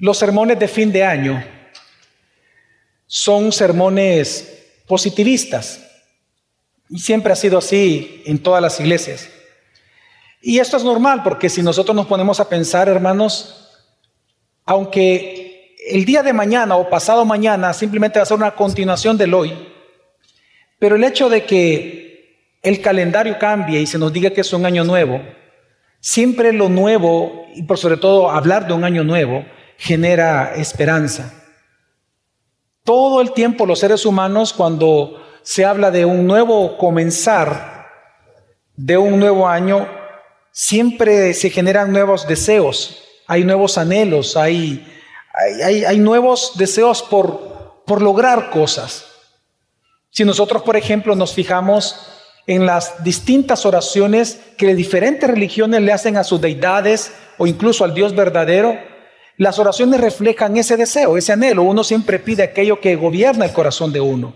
Los sermones de fin de año son sermones positivistas. Y siempre ha sido así en todas las iglesias. Y esto es normal porque si nosotros nos ponemos a pensar, hermanos, aunque el día de mañana o pasado mañana simplemente va a ser una continuación del hoy, pero el hecho de que el calendario cambie y se nos diga que es un año nuevo, siempre lo nuevo, y por sobre todo hablar de un año nuevo, genera esperanza. Todo el tiempo los seres humanos cuando se habla de un nuevo comenzar, de un nuevo año, siempre se generan nuevos deseos, hay nuevos anhelos, hay, hay, nuevos deseos por, por lograr cosas. Si nosotros, por ejemplo, nos fijamos en las distintas oraciones que diferentes religiones le hacen a sus deidades o incluso al Dios verdadero, las oraciones reflejan ese deseo, ese anhelo. Uno siempre pide aquello que gobierna el corazón de uno.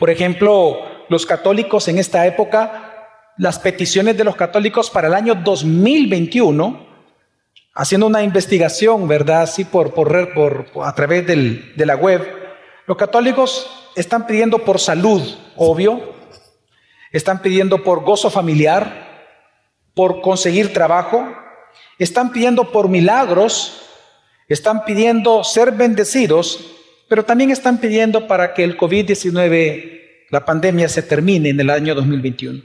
Por ejemplo, los católicos en esta época, las peticiones de los católicos para el año 2021, haciendo una investigación, ¿verdad? Así por, por, a través del, de la web, los católicos están pidiendo por salud, obvio, están pidiendo por gozo familiar, por conseguir trabajo, están pidiendo por milagros, están pidiendo ser bendecidos pero también están pidiendo para que el COVID-19, la pandemia, se termine en el año 2021.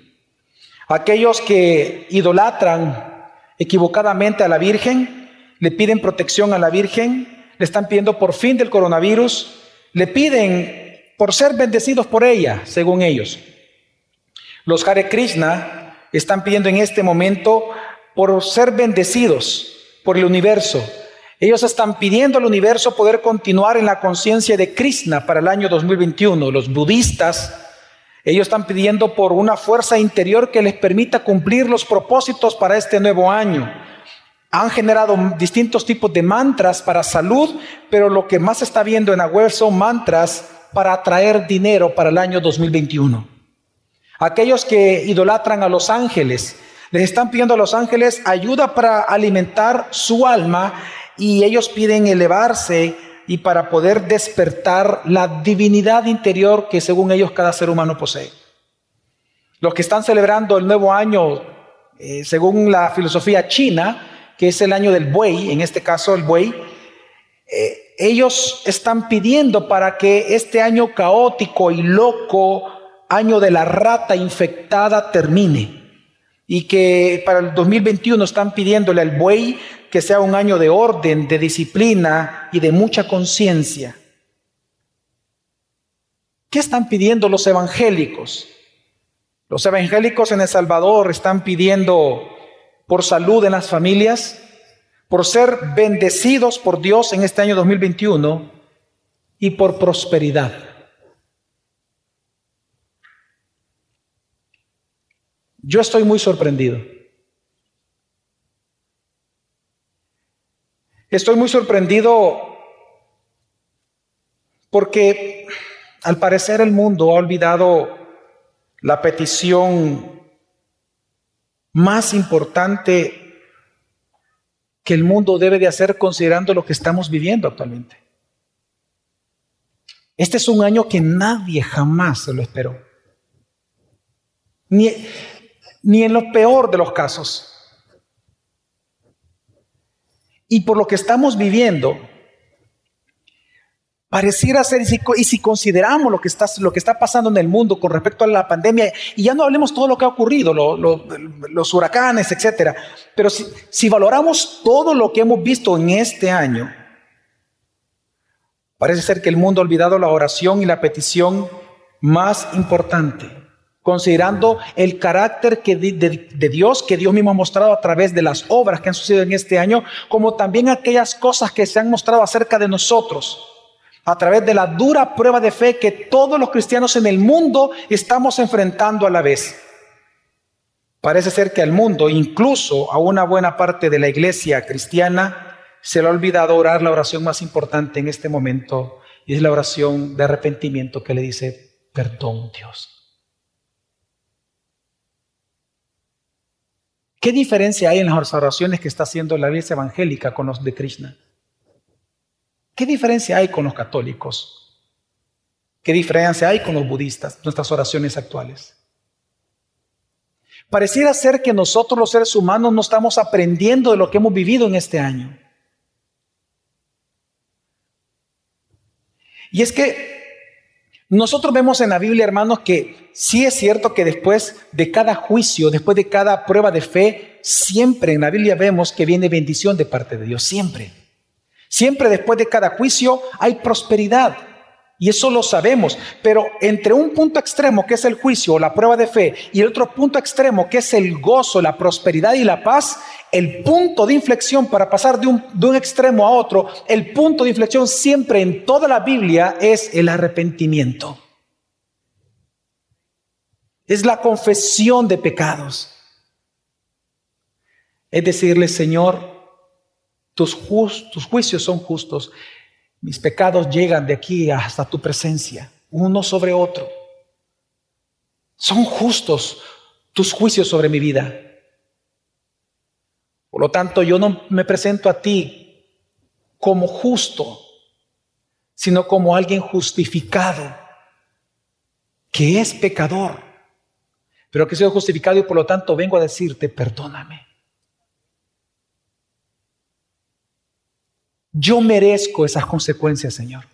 Aquellos que idolatran equivocadamente a la Virgen, le piden protección a la Virgen, le están pidiendo por fin del coronavirus, le piden por ser bendecidos por ella, según ellos. Los Hare Krishna están pidiendo en este momento por ser bendecidos por el universo, ellos están pidiendo al universo poder continuar en la conciencia de Krishna para el año 2021. Los budistas, ellos están pidiendo por una fuerza interior que les permita cumplir los propósitos para este nuevo año. Han generado distintos tipos de mantras para salud, pero lo que más está viendo en la web son mantras para atraer dinero para el año 2021. Aquellos que idolatran a los ángeles, les están pidiendo a los ángeles ayuda para alimentar su alma y ellos piden elevarse y para poder despertar la divinidad interior que según ellos cada ser humano posee. Los que están celebrando el nuevo año, eh, según la filosofía china, que es el año del buey, en este caso el buey, eh, ellos están pidiendo para que este año caótico y loco, año de la rata infectada, termine. Y que para el 2021 están pidiéndole al buey que sea un año de orden, de disciplina y de mucha conciencia. ¿Qué están pidiendo los evangélicos? Los evangélicos en El Salvador están pidiendo por salud en las familias, por ser bendecidos por Dios en este año 2021 y por prosperidad. Yo estoy muy sorprendido. Estoy muy sorprendido porque al parecer el mundo ha olvidado la petición más importante que el mundo debe de hacer considerando lo que estamos viviendo actualmente. Este es un año que nadie jamás se lo esperó. Ni, ni en lo peor de los casos. Y por lo que estamos viviendo, pareciera ser, y si, consideramos lo que, está, lo que está pasando en el mundo con respecto a la pandemia, y ya no hablemos todo lo que ha ocurrido, los huracanes, etcétera, pero si, si valoramos todo lo que hemos visto en este año, parece ser que el mundo ha olvidado la oración y la petición más importante considerando el carácter que de, Dios que Dios mismo ha mostrado a través de las obras que han sucedido en este año, como también aquellas cosas que se han mostrado acerca de nosotros, a través de la dura prueba de fe que todos los cristianos en el mundo estamos enfrentando a la vez. Parece ser que al mundo, incluso a una buena parte de la iglesia cristiana, se le ha olvidado orar la oración más importante en este momento, y es la oración de arrepentimiento que le dice, perdón Dios. ¿Qué diferencia hay en las oraciones que está haciendo la iglesia evangélica con los de Krishna? ¿Qué diferencia hay con los católicos? ¿Qué diferencia hay con los budistas, nuestras oraciones actuales? Pareciera ser que nosotros los seres humanos no estamos aprendiendo de lo que hemos vivido en este año. Y es que nosotros vemos en la Biblia, hermanos, que sí es cierto que después de cada juicio, después de cada prueba de fe, siempre en la Biblia vemos que viene bendición de parte de Dios, siempre. Siempre después de cada juicio hay prosperidad. Y eso lo sabemos. Pero entre un punto extremo que es el juicio o la prueba de fe y el otro punto extremo que es el gozo, la prosperidad y la paz, el punto de inflexión para pasar de un, extremo a otro, el punto de inflexión siempre en toda la Biblia es el arrepentimiento. Es la confesión de pecados. Es decirle, Señor, tus juicios son justos. Mis pecados llegan de aquí hasta tu presencia, uno sobre otro. Son justos tus juicios sobre mi vida. Por lo tanto, yo no me presento a ti como justo, sino como alguien justificado, que es pecador, pero que soy justificado y por lo tanto vengo a decirte, perdóname. Yo merezco esas consecuencias, Señor.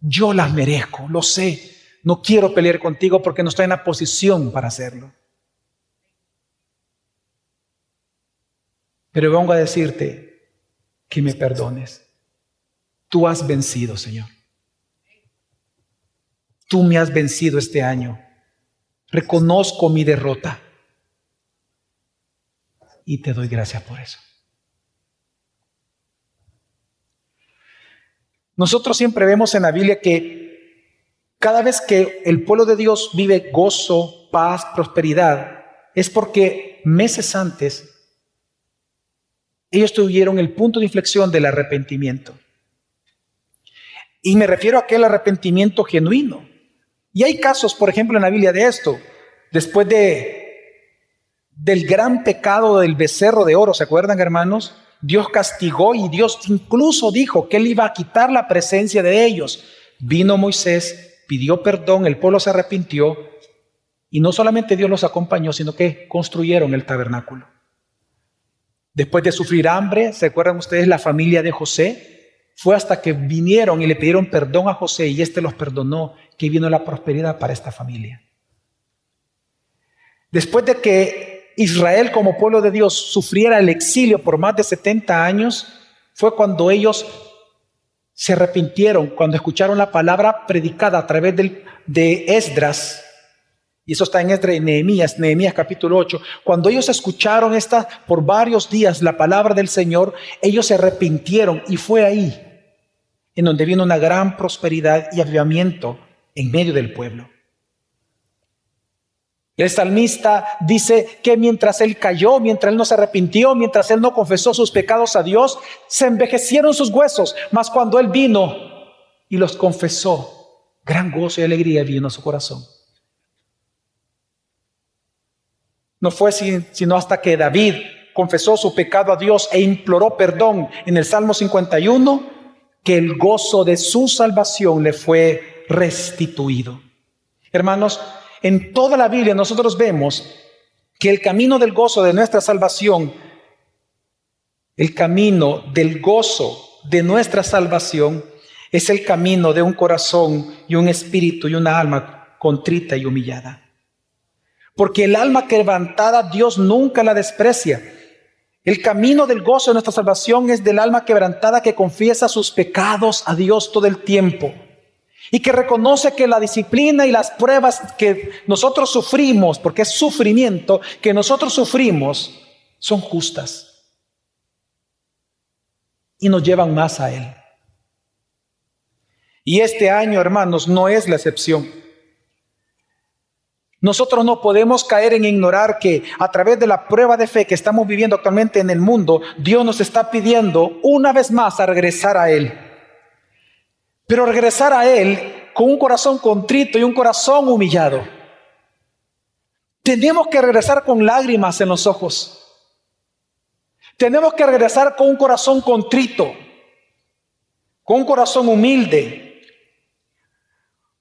Yo las merezco, lo sé. No quiero pelear contigo porque no estoy en la posición para hacerlo. Pero vengo a decirte que me perdones. Tú has vencido, Señor. Tú me has vencido este año. Reconozco mi derrota. Y te doy gracias por eso. Nosotros siempre vemos en la Biblia que cada vez que el pueblo de Dios vive gozo, paz, prosperidad, es porque meses antes ellos tuvieron el punto de inflexión del arrepentimiento. Y me refiero a aquel arrepentimiento genuino. Y hay casos, por ejemplo, en la Biblia de esto. Después de del gran pecado del becerro de oro, ¿se acuerdan, hermanos? Dios castigó y Dios incluso dijo que él iba a quitar la presencia de ellos. Vino Moisés, pidió perdón, el pueblo se arrepintió y no solamente Dios los acompañó, sino que construyeron el tabernáculo. Después de sufrir hambre, ¿se acuerdan ustedes la familia de José? Fue hasta que vinieron y le pidieron perdón a José y éste los perdonó que vino la prosperidad para esta familia. Después de que Israel como pueblo de Dios sufriera el exilio por más de 70 años, fue cuando ellos se arrepintieron, cuando escucharon la palabra predicada a través de Esdras, y eso está en Esdras y Nehemías, Nehemías capítulo 8. Cuando ellos escucharon esta por varios días la palabra del Señor, ellos se arrepintieron y fue ahí en donde vino una gran prosperidad y avivamiento en medio del pueblo. El salmista dice que mientras él cayó, mientras él no se arrepintió, mientras él no confesó sus pecados a Dios, se envejecieron sus huesos. Mas cuando él vino y los confesó, gran gozo y alegría vino a su corazón. No fue sino hasta que David confesó su pecado a Dios e imploró perdón en el Salmo 51 que el gozo de su salvación le fue restituido. Hermanos, en toda la Biblia nosotros vemos que el camino del gozo de nuestra salvación, el camino del gozo de nuestra salvación, es el camino de un corazón y un espíritu y una alma contrita y humillada. Porque el alma quebrantada Dios nunca la desprecia. El camino del gozo de nuestra salvación es del alma quebrantada que confiesa sus pecados a Dios todo el tiempo y que reconoce que la disciplina y las pruebas que nosotros sufrimos, porque es sufrimiento, que nosotros sufrimos, son justas y nos llevan más a Él. Y este año, hermanos, no es la excepción. Nosotros no podemos caer en ignorar que a través de la prueba de fe que estamos viviendo actualmente en el mundo, Dios nos está pidiendo una vez más a regresar a Él. Pero regresar a Él con un corazón contrito y un corazón humillado. Tenemos que regresar con lágrimas en los ojos. Tenemos que regresar con un corazón contrito. con un corazón humilde,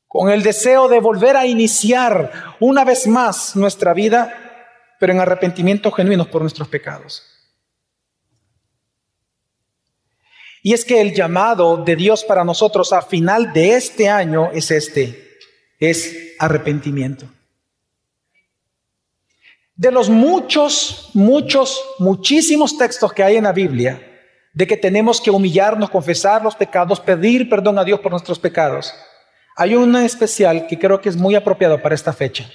con el deseo de volver a iniciar una vez más nuestra vida, pero en arrepentimiento genuino por nuestros pecados. Y es que el llamado de Dios para nosotros a final de este año es este, es arrepentimiento. De los muchos, muchos, muchísimos textos que hay en la Biblia, de que tenemos que humillarnos, confesar los pecados, pedir perdón a Dios por nuestros pecados, hay una especial que creo que es muy apropiado para esta fecha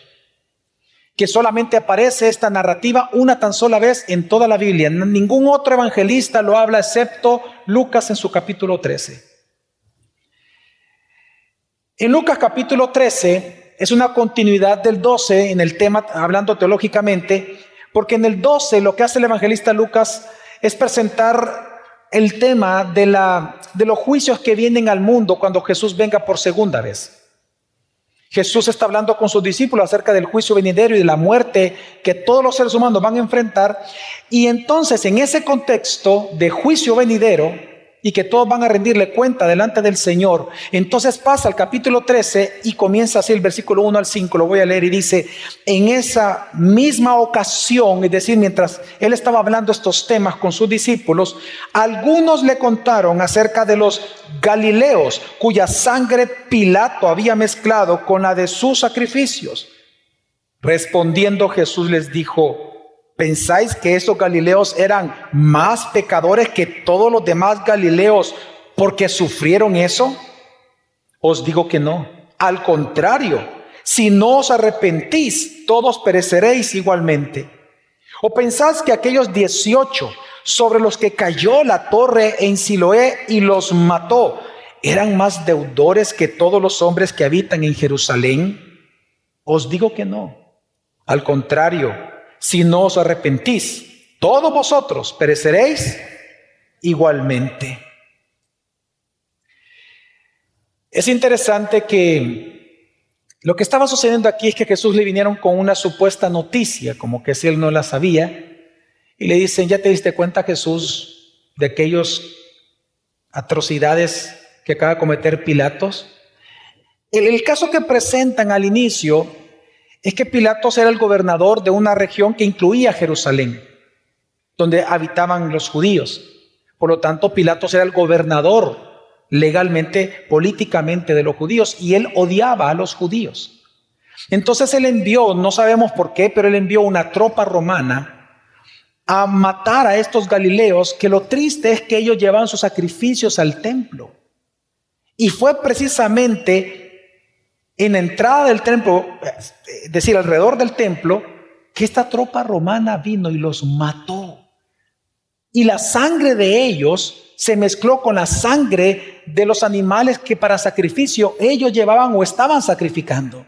que solamente aparece esta narrativa una tan sola vez en toda la Biblia. Ningún otro evangelista lo habla excepto Lucas en su capítulo 13. En Lucas capítulo 13 es una continuidad del 12 en el tema, hablando teológicamente, porque en el 12 lo que hace el evangelista Lucas es presentar el tema de, la, de los juicios que vienen al mundo cuando Jesús venga por segunda vez. Jesús está hablando con sus discípulos acerca del juicio venidero y de la muerte que todos los seres humanos van a enfrentar. Y entonces en ese contexto de juicio venidero, y que todos van a rendirle cuenta delante del Señor. Entonces pasa al capítulo 13 y comienza así el versículo 1 al 5, lo voy a leer y dice, en esa misma ocasión, es decir, mientras él estaba hablando estos temas con sus discípulos, algunos le contaron acerca de los Galileos cuya sangre Pilato había mezclado con la de sus sacrificios. Respondiendo Jesús les dijo, ¿Pensáis que esos Galileos eran más pecadores que todos los demás Galileos porque sufrieron eso? Os digo que no. Al contrario, si no os arrepentís, todos pereceréis igualmente. ¿O pensáis que aquellos 18 sobre los que cayó la torre en Siloé y los mató eran más deudores que todos los hombres que habitan en Jerusalén? Os digo que no. Al contrario, si no os arrepentís, todos vosotros pereceréis igualmente. Es interesante que lo que estaba sucediendo aquí es que Jesús le vinieron con una supuesta noticia, como que si él no la sabía, y le dicen, ¿ya te diste cuenta Jesús de aquellos atrocidades que acaba de cometer Pilatos? El, el caso que presentan al inicio es que Pilatos era el gobernador de una región que incluía Jerusalén, donde habitaban los judíos. Por lo tanto, Pilatos era el gobernador legalmente, políticamente de los judíos, y él odiaba a los judíos. Entonces él envió, no sabemos por qué, pero él envió una tropa romana a matar a estos galileos, que lo triste es que ellos llevaban sus sacrificios al templo. Y fue precisamente en la entrada del templo, es decir, alrededor del templo, que esta tropa romana vino y los mató. Y la sangre de ellos se mezcló con la sangre de los animales que para sacrificio ellos llevaban o estaban sacrificando.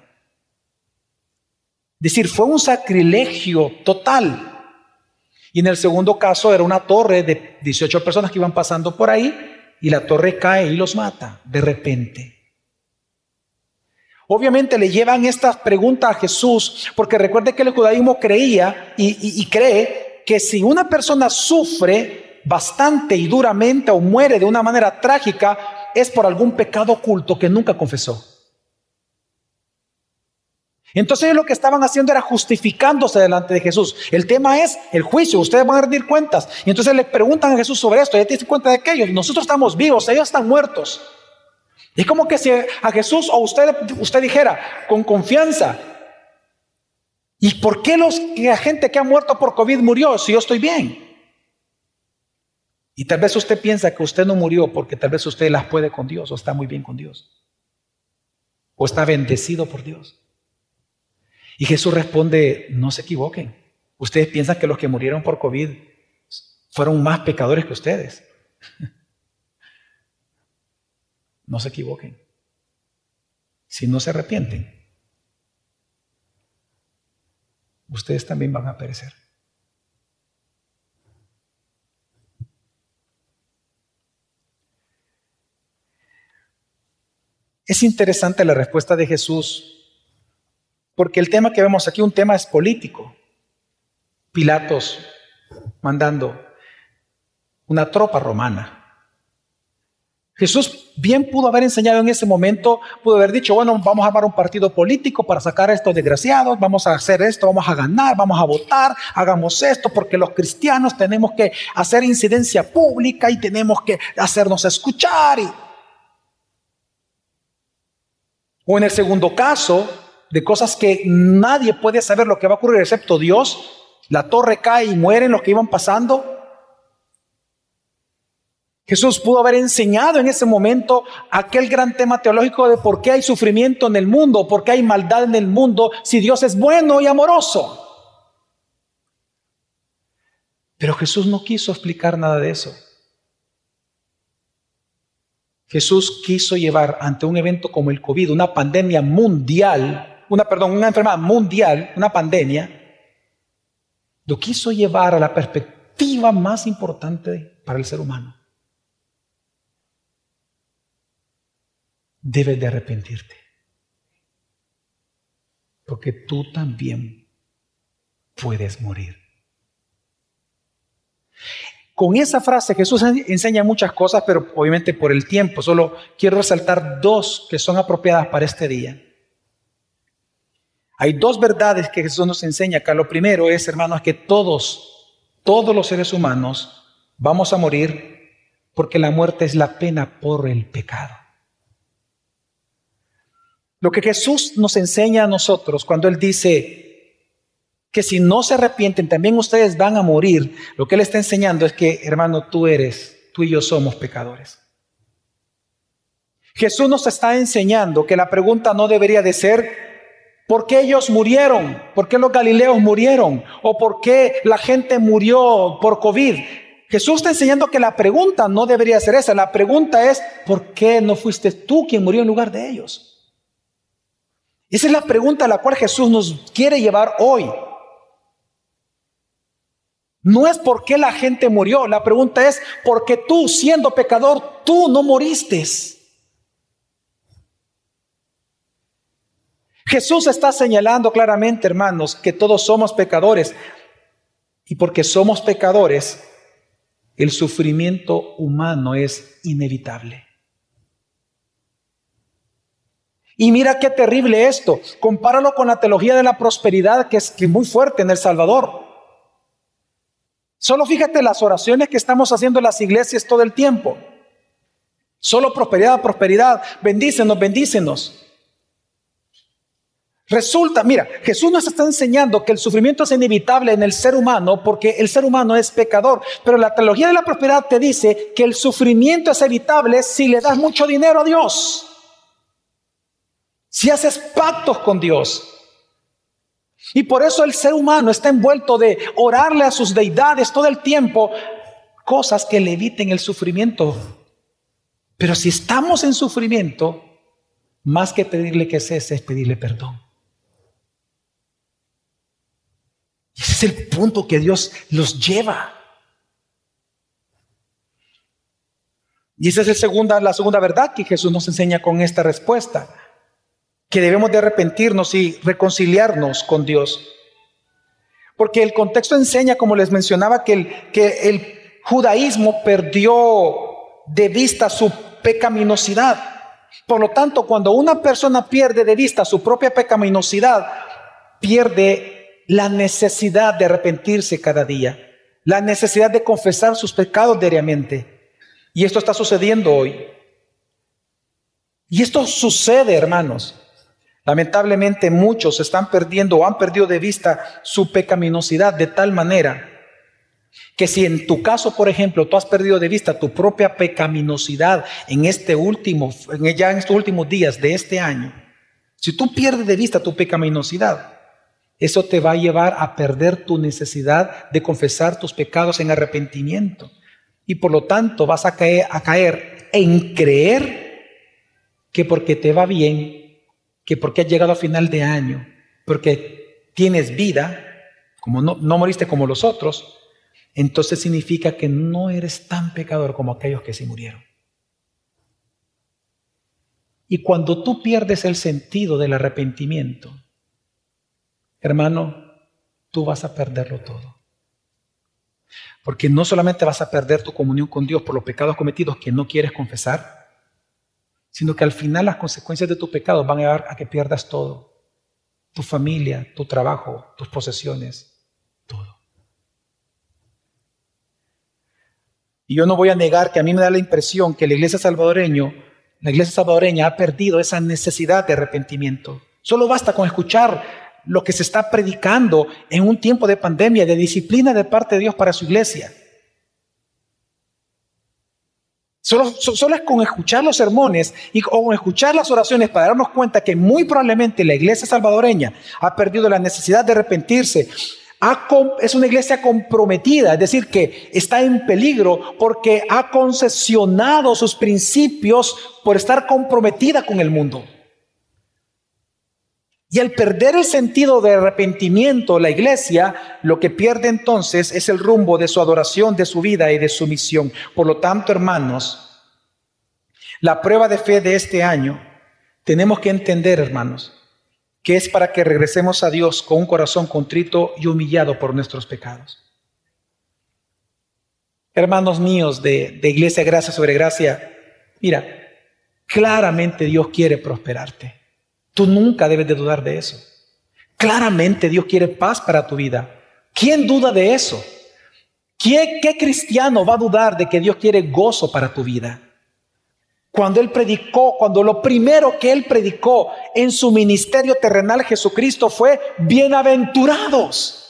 Es decir, fue un sacrilegio total. Y en el segundo caso era una torre de 18 personas que iban pasando por ahí y la torre cae y los mata de repente. Obviamente le llevan estas preguntas a Jesús, porque recuerde que el judaísmo creía y, cree que si una persona sufre bastante y duramente o muere de una manera trágica, es por algún pecado oculto que nunca confesó. Entonces lo que estaban haciendo era justificándose delante de Jesús. El tema es el juicio, ustedes van a rendir cuentas. Y entonces le preguntan a Jesús sobre esto, ya te diste cuenta de aquellos, nosotros estamos vivos, ellos están muertos. Es como que si a Jesús o usted, usted dijera con confianza, ¿y por qué los, la gente que ha muerto por COVID murió si yo estoy bien? Y tal vez usted piensa que usted no murió porque tal vez usted las puede con Dios o está muy bien con Dios. O está bendecido por Dios. Y Jesús responde, no se equivoquen. Ustedes piensan que los que murieron por COVID fueron más pecadores que ustedes. No se equivoquen. Si no se arrepienten, ustedes también van a perecer. Es interesante la respuesta de Jesús, porque el tema que vemos aquí, un tema es político. Pilatos mandando una tropa romana Jesús bien pudo haber enseñado en ese momento, pudo haber dicho, bueno, vamos a armar un partido político para sacar a estos desgraciados, vamos a hacer esto, vamos a ganar, vamos a votar, hagamos esto, porque los cristianos tenemos que hacer incidencia pública y tenemos que hacernos escuchar. O en el segundo caso, de cosas que nadie puede saber lo que va a ocurrir excepto Dios, la torre cae y mueren los que iban pasando, Jesús pudo haber enseñado en ese momento aquel gran tema teológico de por qué hay sufrimiento en el mundo, por qué hay maldad en el mundo, si Dios es bueno y amoroso. Pero Jesús no quiso explicar nada de eso. Jesús quiso llevar ante un evento como el COVID, una pandemia mundial, una perdón, una enfermedad mundial, una pandemia, lo quiso llevar a la perspectiva más importante para el ser humano. Debes de arrepentirte. Porque tú también puedes morir. Con esa frase Jesús enseña muchas cosas, pero obviamente por el tiempo, solo quiero resaltar dos que son apropiadas para este día. Hay dos verdades que Jesús nos enseña acá. Lo primero es, hermanos, que todos, todos los seres humanos vamos a morir porque la muerte es la pena por el pecado. Lo que Jesús nos enseña a nosotros cuando Él dice que si no se arrepienten también ustedes van a morir, lo que Él está enseñando es que, hermano, tú eres, tú y yo somos pecadores. Jesús nos está enseñando que la pregunta no debería de ser, ¿por qué ellos murieron? ¿Por qué los galileos murieron? ¿O por qué la gente murió por COVID? Jesús está enseñando que la pregunta no debería ser esa. La pregunta es, ¿por qué no fuiste tú quien murió en lugar de ellos? Esa es la pregunta a la cual Jesús nos quiere llevar hoy. No es por qué la gente murió, la pregunta es, ¿por qué tú siendo pecador, tú no moriste? Jesús está señalando claramente, hermanos, que todos somos pecadores. Y porque somos pecadores, el sufrimiento humano es inevitable. Y mira qué terrible esto. Compáralo con la teología de la prosperidad que es, muy fuerte en El Salvador. Solo fíjate las oraciones que estamos haciendo en las iglesias todo el tiempo. Solo prosperidad, prosperidad. Bendícenos, bendícenos. Resulta, mira, Jesús nos está enseñando que el sufrimiento es inevitable en el ser humano porque el ser humano es pecador. Pero la teología de la prosperidad te dice que el sufrimiento es evitable si le das mucho dinero a Dios si haces pactos con Dios. Y por eso el ser humano está envuelto de orarle a sus deidades todo el tiempo, cosas que le eviten el sufrimiento. Pero si estamos en sufrimiento, más que pedirle que cese es pedirle perdón. Y ese es el punto que Dios los lleva. Y esa es la segunda verdad que Jesús nos enseña con esta respuesta que debemos de arrepentirnos y reconciliarnos con Dios. Porque el contexto enseña, como les mencionaba, que el, que el judaísmo perdió de vista su pecaminosidad. Por lo tanto, cuando una persona pierde de vista su propia pecaminosidad, pierde la necesidad de arrepentirse cada día, la necesidad de confesar sus pecados diariamente. Y esto está sucediendo hoy. Y esto sucede, hermanos, Lamentablemente muchos están perdiendo o han perdido de vista su pecaminosidad de tal manera que si en tu caso, por ejemplo, tú has perdido de vista tu propia pecaminosidad en este último, ya en estos últimos días de este año, si tú pierdes de vista tu pecaminosidad, eso te va a llevar a perder tu necesidad de confesar tus pecados en arrepentimiento. Y por lo tanto vas a caer, a caer en creer que porque te va bien, que porque has llegado a final de año, porque tienes vida, como no, no moriste como los otros, entonces significa que no eres tan pecador como aquellos que sí murieron. Y cuando tú pierdes el sentido del arrepentimiento, hermano, tú vas a perderlo todo. Porque no solamente vas a perder tu comunión con Dios por los pecados cometidos que no quieres confesar, sino que al final las consecuencias de tu pecado van a llevar a que pierdas todo. Tu familia, tu trabajo, tus posesiones, todo. Y yo no voy a negar que a mí me da la impresión que la iglesia salvadoreña, la iglesia salvadoreña ha perdido esa necesidad de arrepentimiento. Solo basta con escuchar lo que se está predicando en un tiempo de pandemia, de disciplina de parte de Dios para su iglesia. Solo, es con escuchar los sermones y con escuchar las oraciones para darnos cuenta que muy probablemente la iglesia salvadoreña ha perdido la necesidad de arrepentirse. es una iglesia comprometida, es decir, que está en peligro porque ha concesionado sus principios por estar comprometida con el mundo. Y al perder el sentido de arrepentimiento, la iglesia lo que pierde entonces es el rumbo de su adoración, de su vida y de su misión. Por lo tanto, hermanos, la prueba de fe de este año, tenemos que entender, hermanos, que es para que regresemos a Dios con un corazón contrito y humillado por nuestros pecados. Hermanos míos de, de Iglesia Gracia sobre Gracia, mira, claramente Dios quiere prosperarte. Tú nunca debes de dudar de eso. Claramente Dios quiere paz para tu vida. ¿Quién duda de eso? ¿Qué, ¿Qué, cristiano va a dudar de que Dios quiere gozo para tu vida? Cuando Él predicó, cuando lo primero que Él predicó en su ministerio terrenal Jesucristo fue bienaventurados.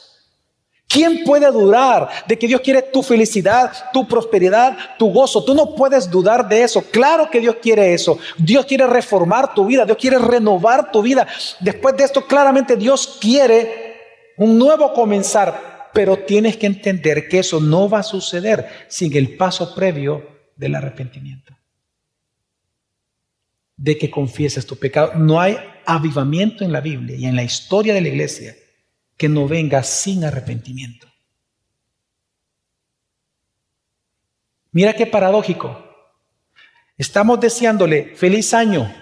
¿Quién puede dudar de que Dios quiere tu felicidad, tu prosperidad, tu gozo? Tú no puedes dudar de eso. Claro que Dios quiere eso. Dios quiere reformar tu vida, Dios quiere renovar tu vida. Después de esto, claramente Dios quiere un nuevo comenzar, pero tienes que entender que eso no va a suceder sin el paso previo del arrepentimiento. De que confieses tu pecado. No hay avivamiento en la Biblia y en la historia de la iglesia que no venga sin arrepentimiento. Mira qué paradójico. Estamos deseándole feliz año,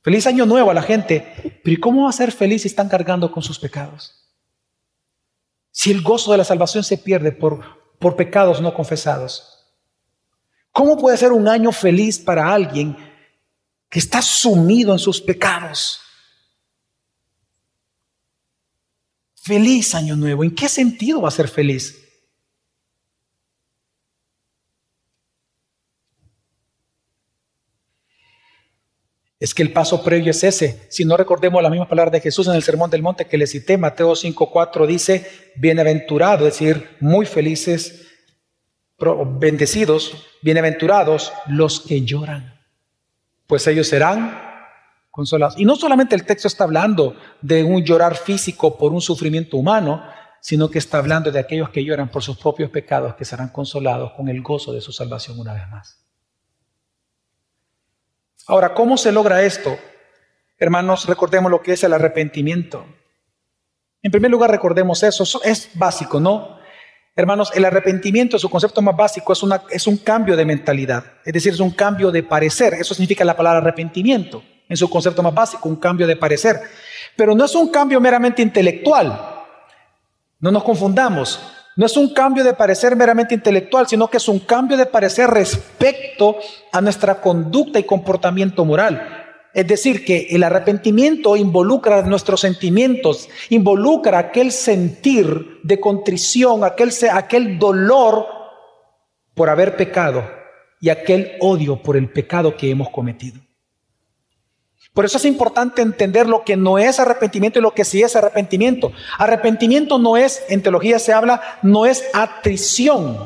feliz año nuevo a la gente, pero cómo va a ser feliz si están cargando con sus pecados? Si el gozo de la salvación se pierde por, por pecados no confesados. ¿Cómo puede ser un año feliz para alguien que está sumido en sus pecados? Feliz año nuevo. ¿En qué sentido va a ser feliz? Es que el paso previo es ese. Si no recordemos la misma palabra de Jesús en el Sermón del Monte que le cité, Mateo 5.4 dice, bienaventurado, es decir, muy felices, bendecidos, bienaventurados los que lloran, pues ellos serán Y no solamente el texto está hablando de un llorar físico por un sufrimiento humano, sino que está hablando de aquellos que lloran por sus propios pecados, que serán consolados con el gozo de su salvación una vez más. Ahora, ¿cómo se logra esto? Hermanos, recordemos lo que es el arrepentimiento. En primer lugar, recordemos eso, es básico, ¿no? Hermanos, el arrepentimiento, su concepto más básico, es un cambio de mentalidad, es decir, es un cambio de parecer, eso significa la palabra arrepentimiento en su concepto más básico, un cambio de parecer. Pero no es un cambio meramente intelectual. No nos confundamos. No es un cambio de parecer meramente intelectual, sino que es un cambio de parecer respecto a nuestra conducta y comportamiento moral. Es decir, que el arrepentimiento involucra nuestros sentimientos, involucra aquel sentir de contrición, aquel, aquel dolor por haber pecado y aquel odio por el pecado que hemos cometido. Por eso es importante entender lo que no es arrepentimiento y lo que sí es arrepentimiento. Arrepentimiento no es, en teología se habla, no es atrición,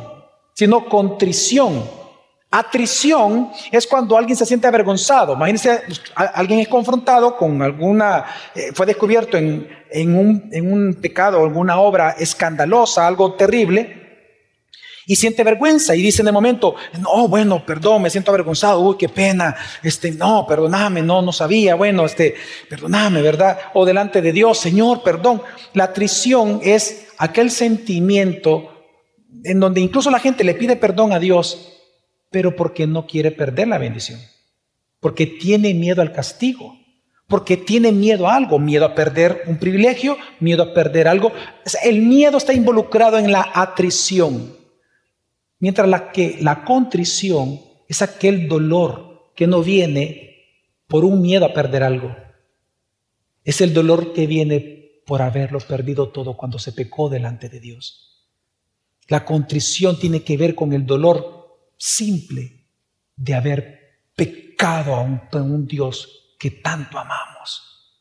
sino contrición. Atrición es cuando alguien se siente avergonzado. Imagínense, alguien es confrontado con alguna, eh, fue descubierto en, un, en un pecado, alguna obra escandalosa, algo terrible, y siente vergüenza y dice en el momento, no, bueno, perdón, me siento avergonzado, uy, qué pena, este, no, perdóname, no, no sabía, bueno, este, perdóname, ¿verdad? O delante de Dios, Señor, perdón. La atrición es aquel sentimiento en donde incluso la gente le pide perdón a Dios, pero porque no quiere perder la bendición, porque tiene miedo al castigo porque tiene miedo a algo, miedo a perder un privilegio, miedo a perder algo. El miedo está involucrado en la atrición. Mientras la que la contrición es aquel dolor que no viene por un miedo a perder algo. Es el dolor que viene por haberlo perdido todo cuando se pecó delante de Dios. La contrición tiene que ver con el dolor simple de haber pecado a un, a un Dios que tanto amamos.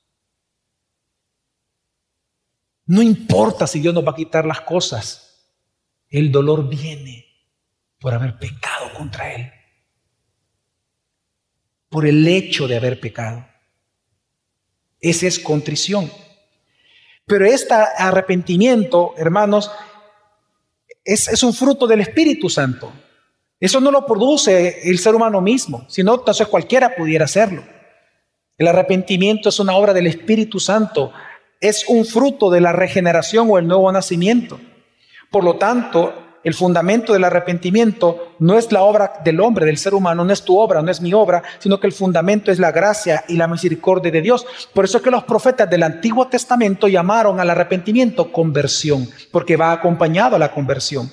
No importa si Dios nos va a quitar las cosas, el dolor viene por haber pecado contra Él, por el hecho de haber pecado. Esa es contrición. Pero este arrepentimiento, hermanos, es, es, un fruto del Espíritu Santo. Eso no lo produce el ser humano mismo, sino entonces cualquiera pudiera hacerlo. El arrepentimiento es una obra del Espíritu Santo es un fruto de la regeneración o el nuevo nacimiento. Por lo tanto, el fundamento del arrepentimiento no es la obra del hombre, del ser humano, no es tu obra, no es mi obra, sino que el fundamento es la gracia y la misericordia de Dios. Por eso es que los profetas del Antiguo Testamento llamaron al arrepentimiento conversión, porque va acompañado a la conversión.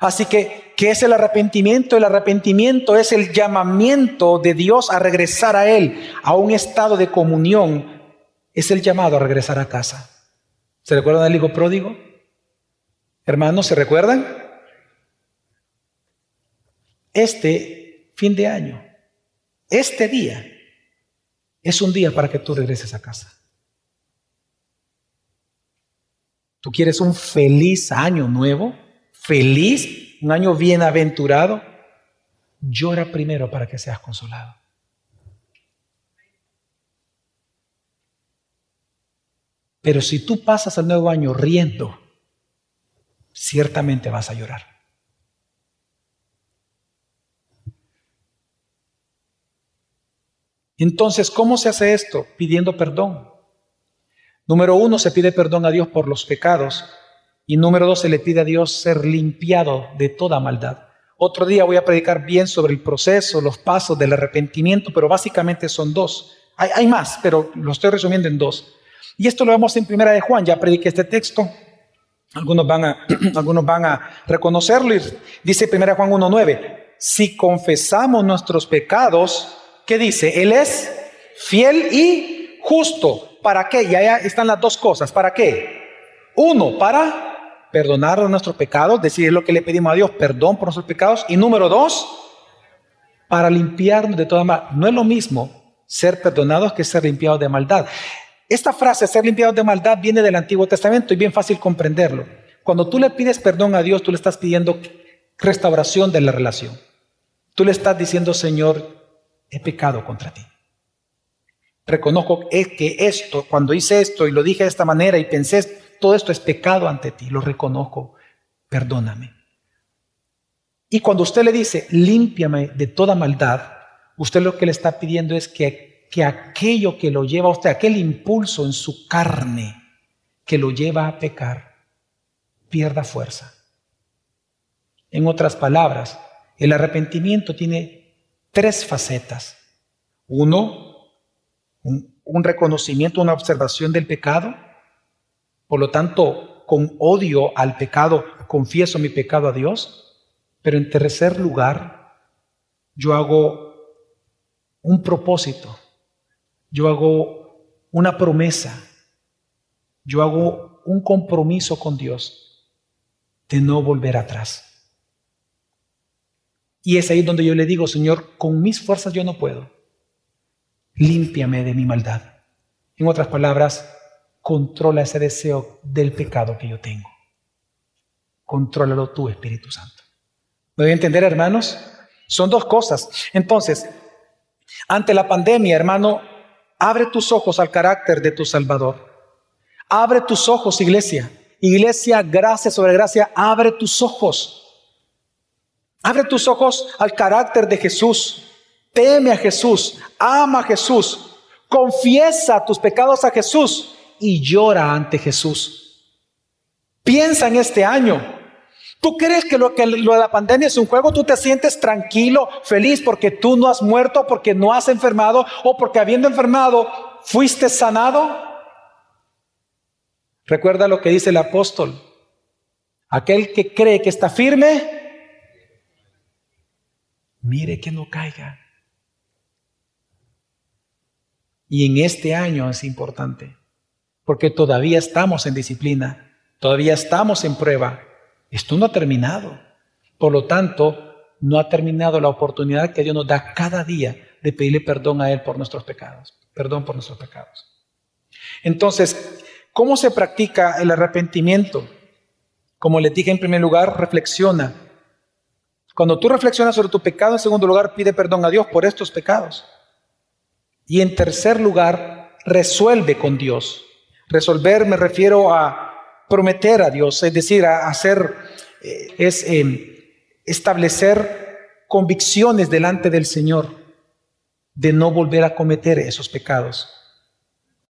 Así que, ¿qué es el arrepentimiento? El arrepentimiento es el llamamiento de Dios a regresar a Él, a un estado de comunión es el llamado a regresar a casa. ¿Se recuerdan del hijo pródigo? Hermanos, ¿se recuerdan? Este fin de año, este día, es un día para que tú regreses a casa. ¿Tú quieres un feliz año nuevo? ¿Feliz? ¿Un año bienaventurado? Llora primero para que seas consolado. Pero si tú pasas el nuevo año riendo, ciertamente vas a llorar. Entonces, ¿cómo se hace esto? Pidiendo perdón. Número uno, se pide perdón a Dios por los pecados. Y número dos, se le pide a Dios ser limpiado de toda maldad. Otro día voy a predicar bien sobre el proceso, los pasos del arrepentimiento, pero básicamente son dos. Hay, hay más, pero lo estoy resumiendo en dos. Y esto lo vemos en Primera de Juan, ya prediqué este texto. Algunos van a, algunos van a reconocerlo. Y dice Primera Juan 1.9, si confesamos nuestros pecados, ¿qué dice? Él es fiel y justo. ¿Para qué? Ya están las dos cosas. ¿Para qué? Uno, para perdonar nuestros pecados, decir lo que le pedimos a Dios, perdón por nuestros pecados. Y número dos, para limpiarnos de toda maldad. No es lo mismo ser perdonados que ser limpiados de maldad. Esta frase, ser limpiado de maldad, viene del Antiguo Testamento y bien fácil comprenderlo. Cuando tú le pides perdón a Dios, tú le estás pidiendo restauración de la relación. Tú le estás diciendo, Señor, he pecado contra ti. Reconozco que esto, cuando hice esto y lo dije de esta manera y pensé, todo esto es pecado ante ti, lo reconozco, perdóname. Y cuando usted le dice, límpiame de toda maldad, usted lo que le está pidiendo es que que aquello que lo lleva a usted, aquel impulso en su carne que lo lleva a pecar, pierda fuerza. En otras palabras, el arrepentimiento tiene tres facetas. Uno, un, reconocimiento, una observación del pecado. Por lo tanto, con odio al pecado, confieso mi pecado a Dios. Pero en tercer lugar, yo hago un propósito yo hago una promesa, yo hago un compromiso con Dios de no volver atrás. Y es ahí donde yo le digo, Señor, con mis fuerzas yo no puedo. Límpiame de mi maldad. En otras palabras, controla ese deseo del pecado que yo tengo. Contrólalo tú, Espíritu Santo. ¿Me voy a entender, hermanos? Son dos cosas. Entonces, ante la pandemia, hermano, Abre tus ojos al carácter de tu Salvador. Abre tus ojos, iglesia. Iglesia, gracia sobre gracia, abre tus ojos. Abre tus ojos al carácter de Jesús. Teme a Jesús, ama a Jesús, confiesa tus pecados a Jesús y llora ante Jesús. Piensa en este año. ¿Tú crees que lo, que lo de la pandemia es un juego? ¿Tú te sientes tranquilo, feliz porque tú no has muerto, porque no has enfermado o porque habiendo enfermado fuiste sanado? Recuerda lo que dice el apóstol. Aquel que cree que está firme, mire que no caiga. Y en este año es importante, porque todavía estamos en disciplina, todavía estamos en prueba. Esto no ha terminado. Por lo tanto, no ha terminado la oportunidad que Dios nos da cada día de pedirle perdón a Él por nuestros pecados. Perdón por nuestros pecados. Entonces, ¿cómo se practica el arrepentimiento? Como les dije en primer lugar, reflexiona. Cuando tú reflexionas sobre tu pecado, en segundo lugar, pide perdón a Dios por estos pecados. Y en tercer lugar, resuelve con Dios. Resolver me refiero a prometer a Dios, es decir, a hacer, eh, es eh, establecer convicciones delante del Señor de no volver a cometer esos pecados.